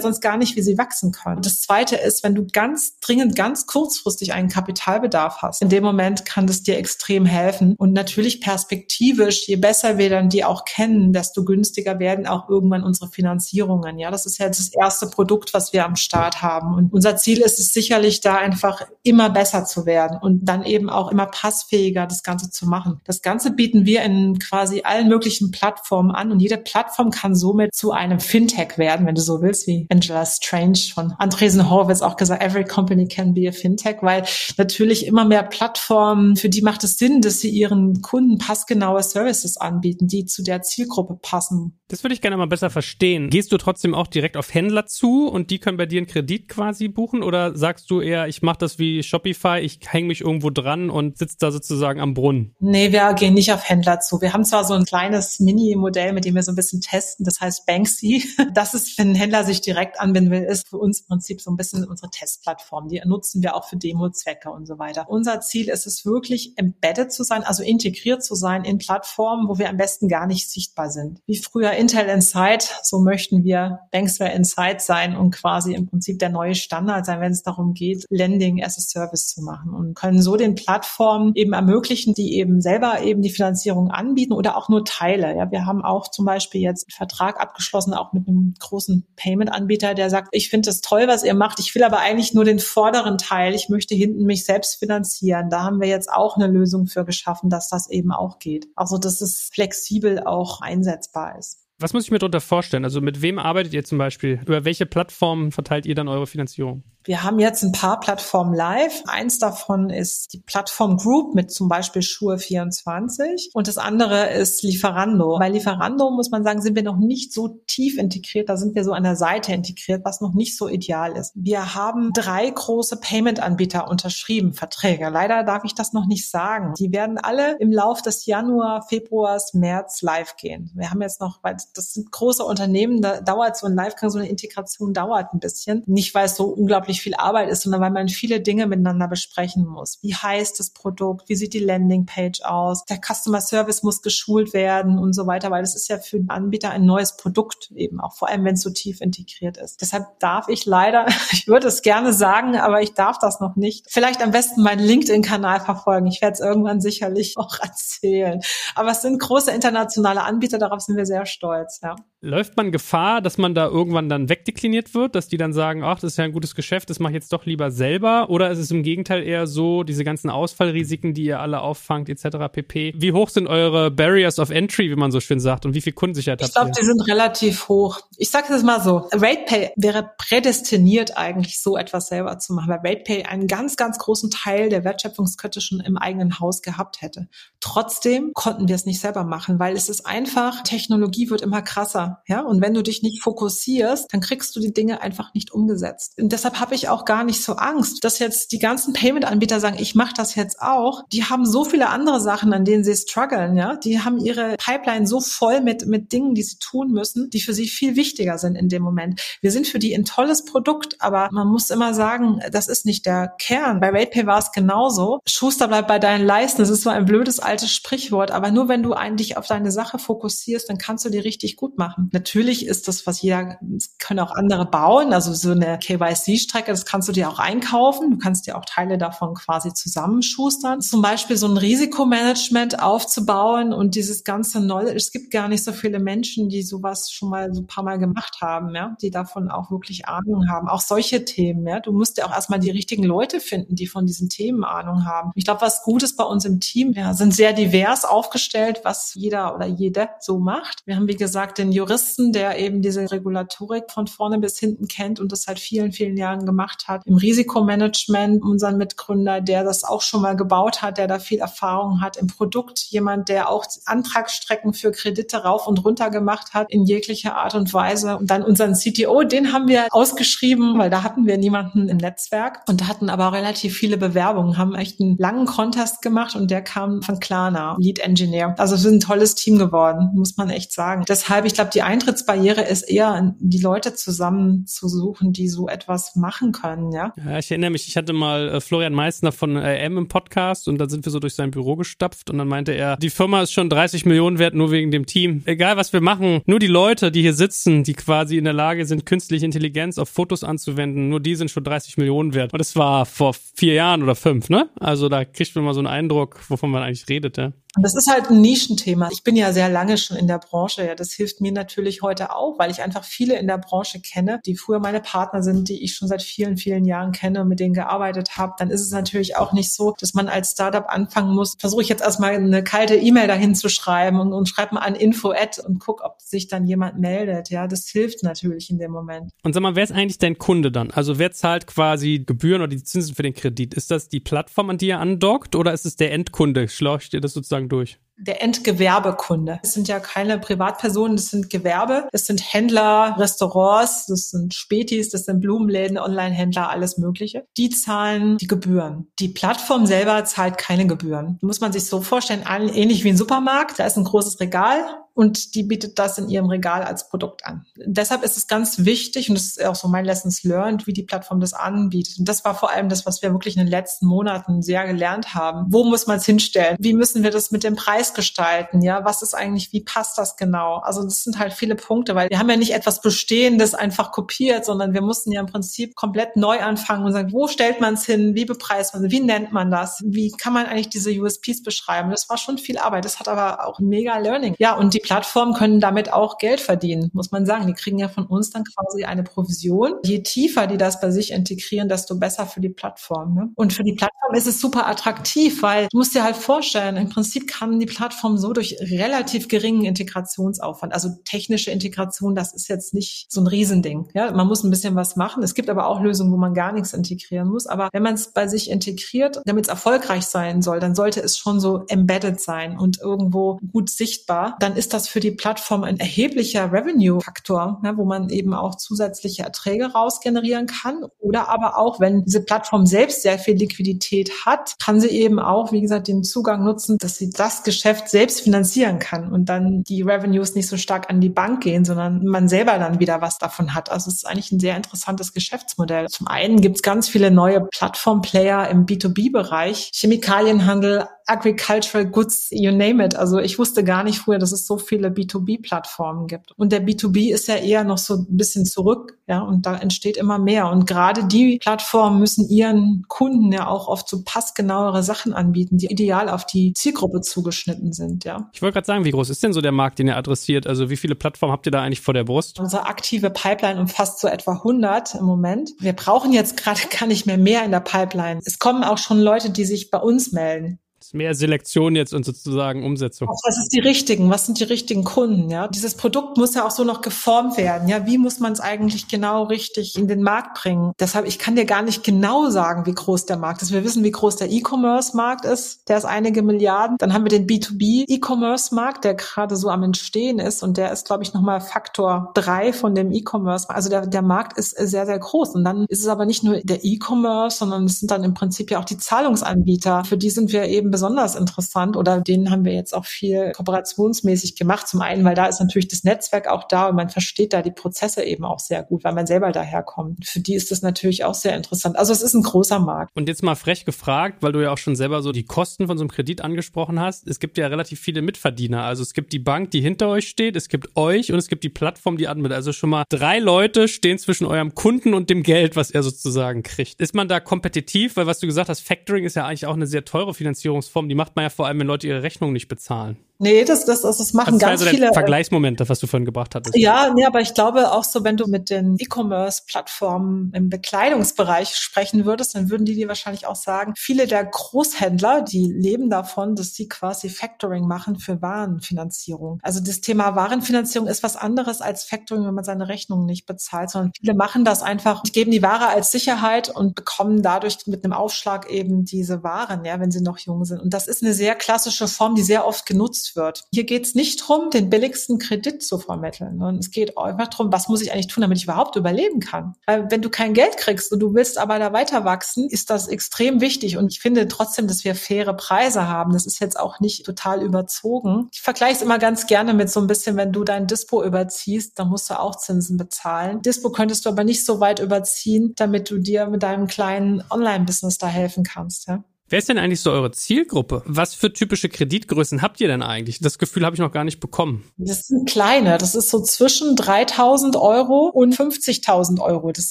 C: sonst gar nicht, wie sie wachsen können. Und das zweite ist, wenn du ganz dringend, ganz kurzfristig einen Kapitalbedarf hast, in dem Moment kann das dir extrem helfen. Und natürlich perspektivisch, je besser wir dann die auch kennen, desto günstiger werden auch irgendwann unsere Finanzierungen. Ja, das ist ja das erste Produkt, was wir am Start haben. Und unser Ziel ist es sicherlich da einfach immer besser zu werden und dann eben auch immer passfähiger das Ganze zu machen. Das Ganze bieten wir in quasi allen möglichen Plattformen an und jede Plattform kann somit zu einem Fintech werden, wenn du so willst, wie Angela Strange von Andresen Horowitz auch gesagt, every company can be a Fintech, weil natürlich immer mehr Plattformen, für die macht es Sinn, dass sie ihren Kunden passgenaue Services anbieten, die zu der Zielgruppe passen.
B: Das würde ich gerne mal besser verstehen. Gehst du trotzdem auch direkt auf Händler zu und die können bei dir einen Kredit quasi buchen oder sagst du eher, ich mache das wie Shopify, ich hänge mich irgendwo dran und sitze da sozusagen am Brunnen?
C: Nee, wir gehen nicht auf Händler zu. Wir haben zwar so ein kleines Mini-Modell, mit dem wir so ein bisschen testen, das heißt Banksy. Das ist, wenn ein Händler sich direkt anbinden will, ist für uns im Prinzip so ein bisschen unsere Testplattform. Die nutzen wir auch für Demo-Zwecke und so weiter. Unser Ziel ist es wirklich, embedded zu sein, also integriert zu sein in Plattformen, wo wir am besten gar nicht sichtbar sind. Wie früher Intel Inside, so möchten wir Banksware Inside sein und quasi im Prinzip der neue Standard sein, wenn es darum geht, Lending as a Service zu machen und können so den Plattformen eben ermöglichen, die eben selber eben die Finanzierung anbieten oder auch nur Teile. Ja, wir haben auch zum Beispiel jetzt einen Vertrag abgeschlossen, auch mit einem großen Payment-Anbieter, der sagt, ich finde das toll, was ihr macht. Ich will aber eigentlich nur den vorderen Teil. Ich möchte hinten mich selbst finanzieren. Da haben wir jetzt auch eine Lösung für geschaffen, dass das eben auch geht. Also, dass es flexibel auch einsetzbar ist.
B: Was muss ich mir darunter vorstellen? Also mit wem arbeitet ihr zum Beispiel? Über welche Plattformen verteilt ihr dann eure Finanzierung?
C: Wir haben jetzt ein paar Plattformen live. Eins davon ist die Plattform Group mit zum Beispiel Schuhe24 und das andere ist Lieferando. Bei Lieferando muss man sagen, sind wir noch nicht so tief integriert. Da sind wir so an der Seite integriert, was noch nicht so ideal ist. Wir haben drei große Payment-Anbieter unterschrieben, Verträge. Leider darf ich das noch nicht sagen. Die werden alle im Lauf des Januar, Februars, März live gehen. Wir haben jetzt noch, weil das sind große Unternehmen, da dauert so ein Livegang, so eine Integration dauert ein bisschen. Nicht, weil es so unglaublich unglaublich viel Arbeit ist, sondern weil man viele Dinge miteinander besprechen muss. Wie heißt das Produkt? Wie sieht die Landingpage aus? Der Customer Service muss geschult werden und so weiter, weil das ist ja für den Anbieter ein neues Produkt eben auch, vor allem wenn es so tief integriert ist. Deshalb darf ich leider, ich würde es gerne sagen, aber ich darf das noch nicht. Vielleicht am besten meinen LinkedIn-Kanal verfolgen. Ich werde es irgendwann sicherlich auch erzählen. Aber es sind große internationale Anbieter, darauf sind wir sehr stolz, ja.
B: Läuft man Gefahr, dass man da irgendwann dann wegdekliniert wird, dass die dann sagen, ach, das ist ja ein gutes Geschäft, das mache ich jetzt doch lieber selber? Oder ist es im Gegenteil eher so, diese ganzen Ausfallrisiken, die ihr alle auffangt, etc. pp. Wie hoch sind eure Barriers of Entry, wie man so schön sagt, und wie viel Kundensicherheit
C: ich habt ihr? Ich glaube, die sind relativ hoch. Ich sage es mal so, RatePay wäre prädestiniert eigentlich so etwas selber zu machen, weil RatePay einen ganz, ganz großen Teil der Wertschöpfungskette schon im eigenen Haus gehabt hätte. Trotzdem konnten wir es nicht selber machen, weil es ist einfach, Technologie wird immer krasser. Ja, und wenn du dich nicht fokussierst, dann kriegst du die Dinge einfach nicht umgesetzt. Und deshalb habe ich auch gar nicht so Angst, dass jetzt die ganzen Payment-Anbieter sagen, ich mache das jetzt auch. Die haben so viele andere Sachen, an denen sie strugglen. Ja, die haben ihre Pipeline so voll mit mit Dingen, die sie tun müssen, die für sie viel wichtiger sind in dem Moment. Wir sind für die ein tolles Produkt, aber man muss immer sagen, das ist nicht der Kern. Bei RatePay war es genauso. Schuster bleibt bei deinen Leisten. Das ist so ein blödes altes Sprichwort, aber nur wenn du eigentlich auf deine Sache fokussierst, dann kannst du die richtig gut machen. Natürlich ist das, was jeder, können auch andere bauen, also so eine KYC-Strecke, das kannst du dir auch einkaufen. Du kannst dir auch Teile davon quasi zusammenschustern. Zum Beispiel so ein Risikomanagement aufzubauen und dieses ganze Knowledge. Es gibt gar nicht so viele Menschen, die sowas schon mal so ein paar Mal gemacht haben, ja, die davon auch wirklich Ahnung haben. Auch solche Themen, ja. Du musst ja auch erstmal die richtigen Leute finden, die von diesen Themen Ahnung haben. Ich glaube, was gut ist bei uns im Team, wir sind sehr divers aufgestellt, was jeder oder jede so macht. Wir haben, wie gesagt, den Juristen Juristen, der eben diese Regulatorik von vorne bis hinten kennt und das seit vielen, vielen Jahren gemacht hat. Im Risikomanagement unseren Mitgründer, der das auch schon mal gebaut hat, der da viel Erfahrung hat. Im Produkt jemand, der auch Antragsstrecken für Kredite rauf und runter gemacht hat in jeglicher Art und Weise. Und dann unseren CTO, den haben wir ausgeschrieben, weil da hatten wir niemanden im Netzwerk und hatten aber relativ viele Bewerbungen, haben echt einen langen Contest gemacht und der kam von Klarna, Lead Engineer. Also es ist ein tolles Team geworden, muss man echt sagen. Deshalb, ich glaube, die Eintrittsbarriere ist eher, die Leute zusammenzusuchen, die so etwas machen können, ja.
B: Ja, ich erinnere mich, ich hatte mal äh, Florian Meissner von AM im Podcast und da sind wir so durch sein Büro gestapft und dann meinte er, die Firma ist schon 30 Millionen wert, nur wegen dem Team. Egal, was wir machen, nur die Leute, die hier sitzen, die quasi in der Lage sind, künstliche Intelligenz auf Fotos anzuwenden, nur die sind schon 30 Millionen wert. Und das war vor vier Jahren oder fünf, ne? Also da kriegt man mal so einen Eindruck, wovon man eigentlich redet, ja.
C: Und das ist halt ein Nischenthema. Ich bin ja sehr lange schon in der Branche. Ja, das hilft mir natürlich heute auch, weil ich einfach viele in der Branche kenne, die früher meine Partner sind, die ich schon seit vielen, vielen Jahren kenne und mit denen gearbeitet habe. Dann ist es natürlich auch nicht so, dass man als Startup anfangen muss. Versuche ich jetzt erstmal eine kalte E-Mail dahin zu schreiben und, und schreibe mal an Info-Ad und guck, ob sich dann jemand meldet. Ja, das hilft natürlich in dem Moment.
B: Und sag mal, wer ist eigentlich dein Kunde dann? Also wer zahlt quasi Gebühren oder die Zinsen für den Kredit? Ist das die Plattform, an die ihr andockt oder ist es der Endkunde? Schlaucht ihr das sozusagen sozusagen durch?
C: der Endgewerbekunde. Das sind ja keine Privatpersonen, das sind Gewerbe, das sind Händler, Restaurants, das sind Spätis, das sind Blumenläden, Online-Händler, alles Mögliche. Die zahlen die Gebühren. Die Plattform selber zahlt keine Gebühren. Muss man sich so vorstellen, ähnlich wie ein Supermarkt. Da ist ein großes Regal und die bietet das in ihrem Regal als Produkt an. Deshalb ist es ganz wichtig und das ist auch so mein Lessons learned, wie die Plattform das anbietet. Und das war vor allem das, was wir wirklich in den letzten Monaten sehr gelernt haben. Wo muss man es hinstellen? Wie müssen wir das mit dem Preis gestalten? Ja, was ist eigentlich, wie passt das genau? Also das sind halt viele Punkte, weil wir haben ja nicht etwas Bestehendes einfach kopiert, sondern wir mussten ja im Prinzip komplett neu anfangen und sagen, wo stellt man es hin? Wie bepreist man es? Wie nennt man das? Wie kann man eigentlich diese USPs beschreiben? Das war schon viel Arbeit. Das hat aber auch mega Learning. Ja, und die Plattformen können damit auch Geld verdienen, muss man sagen. Die kriegen ja von uns dann quasi eine Provision. Je tiefer die das bei sich integrieren, desto besser für die Plattform. Ne? Und für die Plattform ist es super attraktiv, weil du musst dir halt vorstellen, im Prinzip kann die Plattform so durch relativ geringen Integrationsaufwand, also technische Integration, das ist jetzt nicht so ein Riesending. Ja, man muss ein bisschen was machen. Es gibt aber auch Lösungen, wo man gar nichts integrieren muss. Aber wenn man es bei sich integriert, damit es erfolgreich sein soll, dann sollte es schon so embedded sein und irgendwo gut sichtbar. Dann ist das für die Plattform ein erheblicher Revenue-Faktor, ne, wo man eben auch zusätzliche Erträge rausgenerieren kann. Oder aber auch, wenn diese Plattform selbst sehr viel Liquidität hat, kann sie eben auch, wie gesagt, den Zugang nutzen, dass sie das Geschäft selbst finanzieren kann und dann die Revenues nicht so stark an die Bank gehen, sondern man selber dann wieder was davon hat. Also es ist eigentlich ein sehr interessantes Geschäftsmodell. Zum einen gibt es ganz viele neue Plattform-Player im B2B-Bereich, Chemikalienhandel, Agricultural Goods, you name it. Also ich wusste gar nicht früher, dass es so viele B2B-Plattformen gibt. Und der B2B ist ja eher noch so ein bisschen zurück, ja, und da entsteht immer mehr. Und gerade die Plattformen müssen ihren Kunden ja auch oft so passgenauere Sachen anbieten, die ideal auf die Zielgruppe zugeschnitten sind, ja.
B: Ich wollte gerade sagen, wie groß ist denn so der Markt, den ihr adressiert? Also wie viele Plattformen habt ihr da eigentlich vor der Brust?
C: Unsere aktive Pipeline umfasst so etwa 100 im Moment. Wir brauchen jetzt gerade gar nicht mehr mehr in der Pipeline. Es kommen auch schon Leute, die sich bei uns melden
B: mehr Selektion jetzt und sozusagen Umsetzung.
C: Was ist die richtigen? Was sind die richtigen Kunden? Ja, dieses Produkt muss ja auch so noch geformt werden. Ja, wie muss man es eigentlich genau richtig in den Markt bringen? Deshalb, ich kann dir gar nicht genau sagen, wie groß der Markt ist. Wir wissen, wie groß der E-Commerce-Markt ist. Der ist einige Milliarden. Dann haben wir den B2B E-Commerce-Markt, der gerade so am Entstehen ist und der ist, glaube ich, nochmal Faktor drei von dem E-Commerce. Also der, der Markt ist sehr, sehr groß. Und dann ist es aber nicht nur der E-Commerce, sondern es sind dann im Prinzip ja auch die Zahlungsanbieter. Für die sind wir eben besonders interessant oder denen haben wir jetzt auch viel kooperationsmäßig gemacht. Zum einen, weil da ist natürlich das Netzwerk auch da und man versteht da die Prozesse eben auch sehr gut, weil man selber daherkommt. Für die ist das natürlich auch sehr interessant. Also es ist ein großer Markt.
B: Und jetzt mal frech gefragt, weil du ja auch schon selber so die Kosten von so einem Kredit angesprochen hast. Es gibt ja relativ viele Mitverdiener. Also es gibt die Bank, die hinter euch steht, es gibt euch und es gibt die Plattform, die anbietet. Also schon mal drei Leute stehen zwischen eurem Kunden und dem Geld, was er sozusagen kriegt. Ist man da kompetitiv? Weil was du gesagt hast, Factoring ist ja eigentlich auch eine sehr teure Finanzierung Finanzierungsform, die macht man ja vor allem, wenn Leute ihre Rechnung nicht bezahlen.
C: Nee, das, das, das, das machen das ganz also viele.
B: Der Vergleichsmoment, was du vorhin gebracht hattest.
C: Ja, nee, aber ich glaube auch so, wenn du mit den E-Commerce-Plattformen im Bekleidungsbereich sprechen würdest, dann würden die dir wahrscheinlich auch sagen, viele der Großhändler, die leben davon, dass sie quasi Factoring machen für Warenfinanzierung. Also das Thema Warenfinanzierung ist was anderes als Factoring, wenn man seine Rechnung nicht bezahlt, sondern viele machen das einfach, geben die Ware als Sicherheit und bekommen dadurch mit einem Aufschlag eben diese Waren, ja, wenn sie noch jung sind. Und das ist eine sehr klassische Form, die sehr oft genutzt wird. Hier geht es nicht darum, den billigsten Kredit zu vermitteln, sondern es geht einfach darum, was muss ich eigentlich tun, damit ich überhaupt überleben kann. Weil wenn du kein Geld kriegst und du willst aber da weiter wachsen, ist das extrem wichtig. Und ich finde trotzdem, dass wir faire Preise haben. Das ist jetzt auch nicht total überzogen. Ich vergleiche es immer ganz gerne mit so ein bisschen, wenn du dein Dispo überziehst, dann musst du auch Zinsen bezahlen. Dispo könntest du aber nicht so weit überziehen, damit du dir mit deinem kleinen Online-Business da helfen kannst. Ja?
B: Wer ist denn eigentlich so eure Zielgruppe? Was für typische Kreditgrößen habt ihr denn eigentlich? Das Gefühl habe ich noch gar nicht bekommen.
C: Das sind kleine. Das ist so zwischen 3000 Euro und 50.000 Euro. Das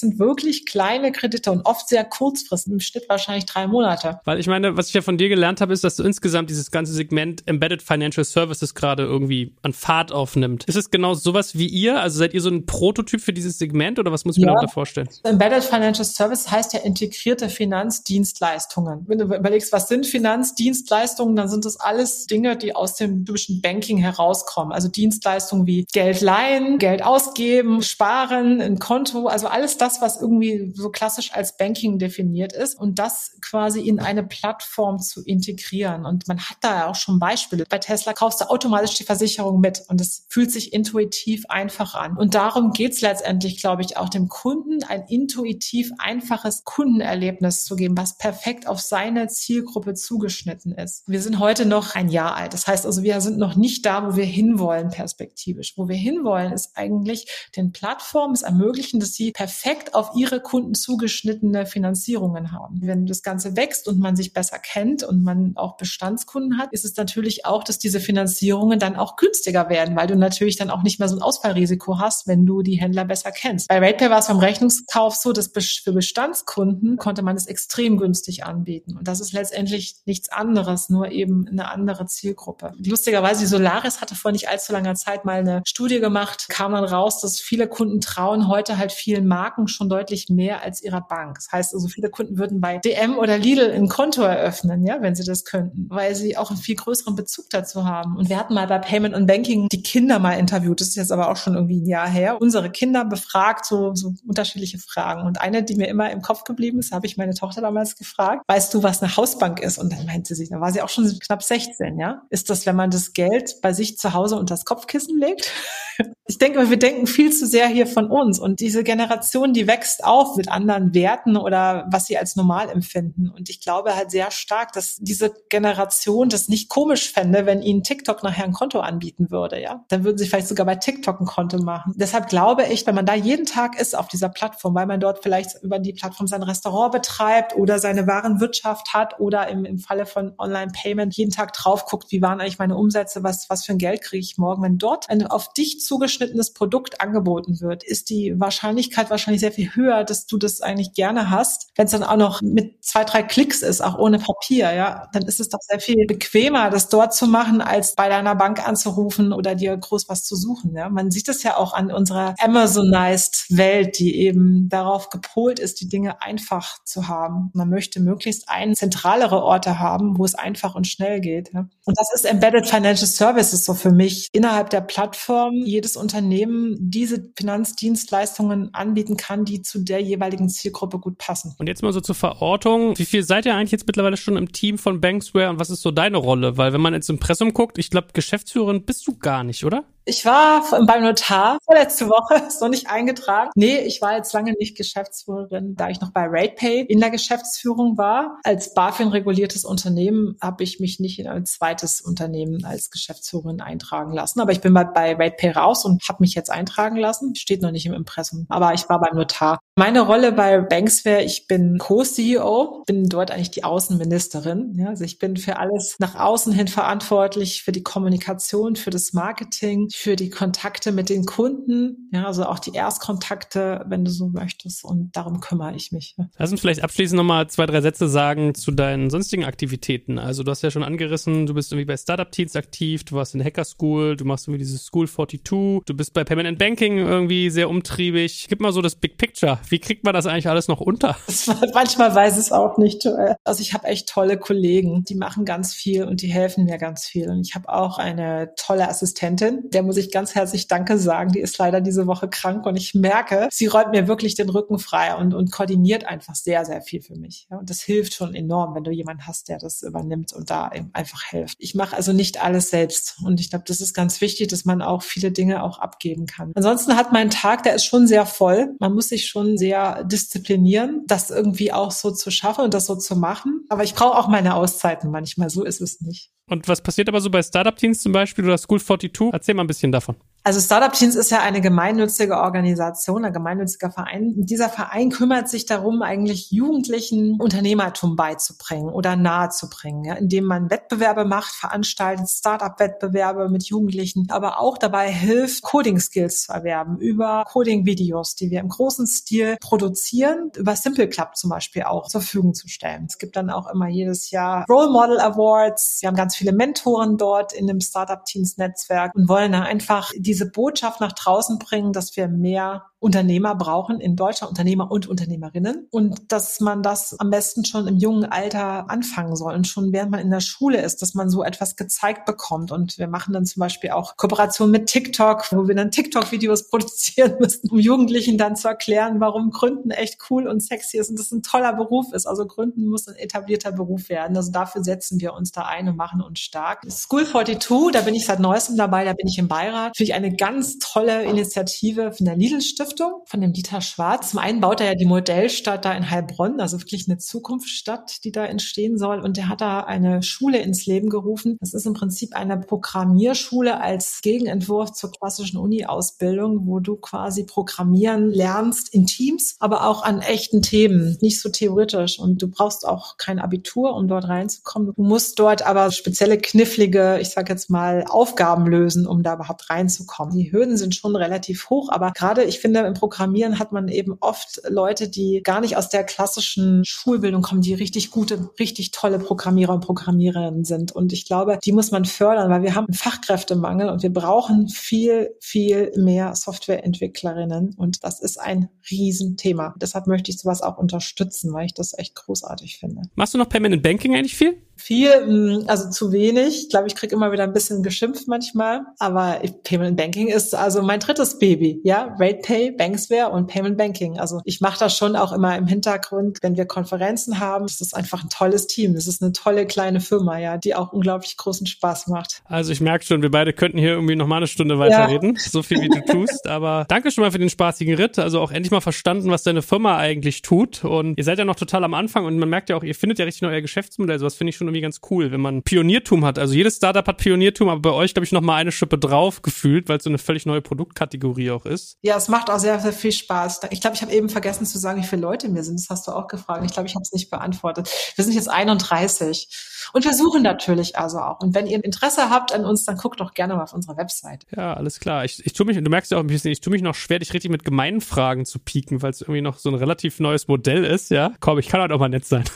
C: sind wirklich kleine Kredite und oft sehr kurzfristig. Im Schnitt wahrscheinlich drei Monate.
B: Weil ich meine, was ich ja von dir gelernt habe, ist, dass du insgesamt dieses ganze Segment Embedded Financial Services gerade irgendwie an Fahrt aufnimmt. Ist es genau sowas wie ihr? Also seid ihr so ein Prototyp für dieses Segment oder was muss ich ja. mir da vorstellen?
C: Embedded Financial Services heißt ja integrierte Finanzdienstleistungen. Wenn du überlegst, was sind Finanzdienstleistungen, dann sind das alles Dinge, die aus dem typischen Banking herauskommen. Also Dienstleistungen wie Geld leihen, Geld ausgeben, sparen, ein Konto, also alles das, was irgendwie so klassisch als Banking definiert ist und das quasi in eine Plattform zu integrieren. Und man hat da auch schon Beispiele. Bei Tesla kaufst du automatisch die Versicherung mit und es fühlt sich intuitiv einfach an. Und darum geht's letztendlich, glaube ich, auch dem Kunden ein intuitiv einfaches Kundenerlebnis zu geben, was perfekt auf seine Zielgruppe zugeschnitten ist. Wir sind heute noch ein Jahr alt. Das heißt also, wir sind noch nicht da, wo wir hinwollen perspektivisch. Wo wir hinwollen, ist eigentlich den Plattformen es ermöglichen, dass sie perfekt auf ihre Kunden zugeschnittene Finanzierungen haben. Wenn das Ganze wächst und man sich besser kennt und man auch Bestandskunden hat, ist es natürlich auch, dass diese Finanzierungen dann auch günstiger werden, weil du natürlich dann auch nicht mehr so ein Ausfallrisiko hast, wenn du die Händler besser kennst. Bei RatePay war es beim Rechnungskauf so, dass für Bestandskunden konnte man es extrem günstig anbieten. Und das ist letztendlich nichts anderes, nur eben eine andere Zielgruppe. Lustigerweise, die Solaris hatte vor nicht allzu langer Zeit mal eine Studie gemacht, kam dann raus, dass viele Kunden trauen heute halt vielen Marken schon deutlich mehr als ihrer Bank. Das heißt also, viele Kunden würden bei DM oder Lidl ein Konto eröffnen, ja, wenn sie das könnten, weil sie auch einen viel größeren Bezug dazu haben. Und wir hatten mal bei Payment und Banking die Kinder mal interviewt. Das ist jetzt aber auch schon irgendwie ein Jahr her. Unsere Kinder befragt, so, so unterschiedliche Fragen. Und eine, die mir immer im Kopf geblieben ist, habe ich meine Tochter damals gefragt. Weißt du, was eine Hausbank ist. Und dann meinte sie, da war sie auch schon knapp 16, ja. Ist das, wenn man das Geld bei sich zu Hause unter das Kopfkissen legt? Ich denke, wir denken viel zu sehr hier von uns. Und diese Generation, die wächst auf mit anderen Werten oder was sie als normal empfinden. Und ich glaube halt sehr stark, dass diese Generation das nicht komisch fände, wenn ihnen TikTok nachher ein Konto anbieten würde, ja. Dann würden sie vielleicht sogar bei TikTok ein Konto machen. Deshalb glaube ich, wenn man da jeden Tag ist auf dieser Plattform, weil man dort vielleicht über die Plattform sein Restaurant betreibt oder seine Warenwirtschaft hat oder im, im Falle von Online-Payment jeden Tag drauf guckt, wie waren eigentlich meine Umsätze, was, was für ein Geld kriege ich morgen. Wenn dort ein auf dich zugeschnittenes Produkt angeboten wird, ist die Wahrscheinlichkeit wahrscheinlich sehr viel höher, dass du das eigentlich gerne hast. Wenn es dann auch noch mit zwei, drei Klicks ist, auch ohne Papier, ja, dann ist es doch sehr viel bequemer, das dort zu machen, als bei deiner Bank anzurufen oder dir groß was zu suchen. Ja. Man sieht es ja auch an unserer Amazonized Welt, die eben darauf gepolt ist, die Dinge einfach zu haben. Man möchte möglichst ein zentralere Orte haben, wo es einfach und schnell geht. Ja. Und das ist Embedded Financial Services so für mich innerhalb der Plattform jedes Unternehmen diese Finanzdienstleistungen anbieten kann, die zu der jeweiligen Zielgruppe gut passen.
B: Und jetzt mal so zur Verortung. Wie viel seid ihr eigentlich jetzt mittlerweile schon im Team von Banksware und was ist so deine Rolle? Weil wenn man ins Impressum guckt, ich glaube, Geschäftsführerin bist du gar nicht, oder?
C: Ich war beim Notar vorletzte Woche, ist noch nicht eingetragen. Nee, ich war jetzt lange nicht Geschäftsführerin, da ich noch bei RatePay in der Geschäftsführung war. Als BaFin-reguliertes Unternehmen habe ich mich nicht in ein zweites Unternehmen als Geschäftsführerin eintragen lassen. Aber ich bin mal bei RatePay raus und habe mich jetzt eintragen lassen. Steht noch nicht im Impressum. Aber ich war beim Notar. Meine Rolle bei Banksware, ich bin Co-CEO, bin dort eigentlich die Außenministerin. Ja, also ich bin für alles nach außen hin verantwortlich, für die Kommunikation, für das Marketing, für die Kontakte mit den Kunden, ja, also auch die Erstkontakte, wenn du so möchtest. Und darum kümmere ich mich.
B: Lass uns vielleicht abschließend nochmal zwei, drei Sätze sagen zu deinen sonstigen Aktivitäten. Also du hast ja schon angerissen, du bist irgendwie bei Startup Teens aktiv, du warst in Hacker School, du machst irgendwie dieses School 42, du bist bei and Banking irgendwie sehr umtriebig. Gib mal so das Big Picture. Wie kriegt man das eigentlich alles noch unter?
C: manchmal weiß es auch nicht, Joel. Also ich habe echt tolle Kollegen, die machen ganz viel und die helfen mir ganz viel. Und ich habe auch eine tolle Assistentin, der der muss ich ganz herzlich Danke sagen. Die ist leider diese Woche krank und ich merke, sie räumt mir wirklich den Rücken frei und, und koordiniert einfach sehr, sehr viel für mich. Ja, und das hilft schon enorm, wenn du jemanden hast, der das übernimmt und da eben einfach hilft. Ich mache also nicht alles selbst und ich glaube, das ist ganz wichtig, dass man auch viele Dinge auch abgeben kann. Ansonsten hat mein Tag, der ist schon sehr voll. Man muss sich schon sehr disziplinieren, das irgendwie auch so zu schaffen und das so zu machen. Aber ich brauche auch meine Auszeiten manchmal. So ist es nicht.
B: Und was passiert aber so bei Startup-Teams zum Beispiel oder School 42? Erzähl mal ein bisschen davon.
C: Also Startup Teens ist ja eine gemeinnützige Organisation, ein gemeinnütziger Verein. Dieser Verein kümmert sich darum, eigentlich Jugendlichen Unternehmertum beizubringen oder nahezubringen, ja, indem man Wettbewerbe macht, veranstaltet Startup-Wettbewerbe mit Jugendlichen, aber auch dabei hilft, Coding-Skills zu erwerben über Coding-Videos, die wir im großen Stil produzieren, über Simple Club zum Beispiel auch zur Verfügung zu stellen. Es gibt dann auch immer jedes Jahr Role Model Awards. Wir haben ganz viele Mentoren dort in dem Startup Teens Netzwerk und wollen da einfach die diese Botschaft nach draußen bringen, dass wir mehr Unternehmer brauchen in Deutschland, Unternehmer und Unternehmerinnen. Und dass man das am besten schon im jungen Alter anfangen soll und schon während man in der Schule ist, dass man so etwas gezeigt bekommt. Und wir machen dann zum Beispiel auch Kooperation mit TikTok, wo wir dann TikTok-Videos produzieren müssen, um Jugendlichen dann zu erklären, warum Gründen echt cool und sexy ist und das ein toller Beruf ist. Also Gründen muss ein etablierter Beruf werden. Also dafür setzen wir uns da ein und machen uns stark. School 42, da bin ich seit neuestem dabei, da bin ich im Beirat. Finde ich eine ganz tolle Initiative von der Lidl Stiftung Stiftung von dem Dieter Schwarz. Zum einen baut er ja die Modellstadt da in Heilbronn, also wirklich eine Zukunftsstadt, die da entstehen soll. Und der hat da eine Schule ins Leben gerufen. Das ist im Prinzip eine Programmierschule als Gegenentwurf zur klassischen Uni-Ausbildung, wo du quasi programmieren lernst in Teams, aber auch an echten Themen, nicht so theoretisch. Und du brauchst auch kein Abitur, um dort reinzukommen. Du musst dort aber spezielle knifflige, ich sage jetzt mal, Aufgaben lösen, um da überhaupt reinzukommen. Die Hürden sind schon relativ hoch, aber gerade ich finde, im Programmieren hat man eben oft Leute, die gar nicht aus der klassischen Schulbildung kommen, die richtig gute, richtig tolle Programmierer und Programmiererinnen sind. Und ich glaube, die muss man fördern, weil wir haben einen Fachkräftemangel und wir brauchen viel, viel mehr Softwareentwicklerinnen. Und das ist ein Riesenthema. Deshalb möchte ich sowas auch unterstützen, weil ich das echt großartig finde.
B: Machst du noch Permanent Banking eigentlich viel?
C: Viel, mm, also zu wenig. Ich glaube, ich kriege immer wieder ein bisschen geschimpft manchmal. Aber Payment Banking ist also mein drittes Baby. Ja, RatePay, Banksware und Payment Banking. Also ich mache das schon auch immer im Hintergrund, wenn wir Konferenzen haben. Das ist einfach ein tolles Team. Das ist eine tolle kleine Firma, ja, die auch unglaublich großen Spaß macht.
B: Also ich merke schon, wir beide könnten hier irgendwie noch mal eine Stunde weiterreden. Ja. So viel wie du tust. Aber danke schon mal für den spaßigen Ritt. Also auch endlich mal verstanden, was deine Firma eigentlich tut. Und ihr seid ja noch total am Anfang und man merkt ja auch, ihr findet ja richtig noch euer Geschäftsmodell. Sowas finde ich schon irgendwie ganz cool, wenn man Pioniertum hat. Also jedes Startup hat Pioniertum, aber bei euch, glaube ich, noch mal eine Schippe drauf gefühlt, weil es so eine völlig neue Produktkategorie auch ist.
C: Ja, es macht auch sehr, sehr viel Spaß. Ich glaube, ich habe eben vergessen zu sagen, wie viele Leute wir sind. Das hast du auch gefragt. Ich glaube, ich habe es nicht beantwortet. Wir sind jetzt 31. Und wir suchen natürlich also auch. Und wenn ihr Interesse habt an uns, dann guckt doch gerne mal auf unsere Website.
B: Ja, alles klar. Ich, ich tue mich, du merkst ja auch ein bisschen, ich tue mich noch schwer, dich richtig mit gemeinen Fragen zu pieken, weil es irgendwie noch so ein relativ neues Modell ist, ja. Komm, ich kann halt auch mal nett sein.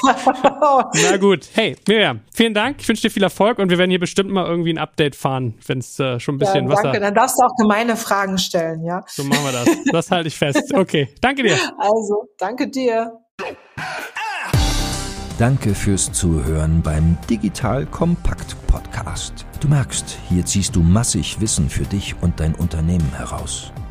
B: Na gut. Hey, Miriam, vielen Dank. Ich wünsche dir viel Erfolg und wir werden hier bestimmt mal irgendwie ein Update fahren, wenn es äh, schon ein bisschen ja,
C: danke.
B: Wasser.
C: Dann darfst du auch gemeine Fragen stellen, ja.
B: So machen wir das. Das halte ich fest. Okay. Danke dir.
C: Also, danke dir.
A: Danke fürs Zuhören beim Digital Kompakt Podcast. Du merkst, hier ziehst du massig Wissen für dich und dein Unternehmen heraus.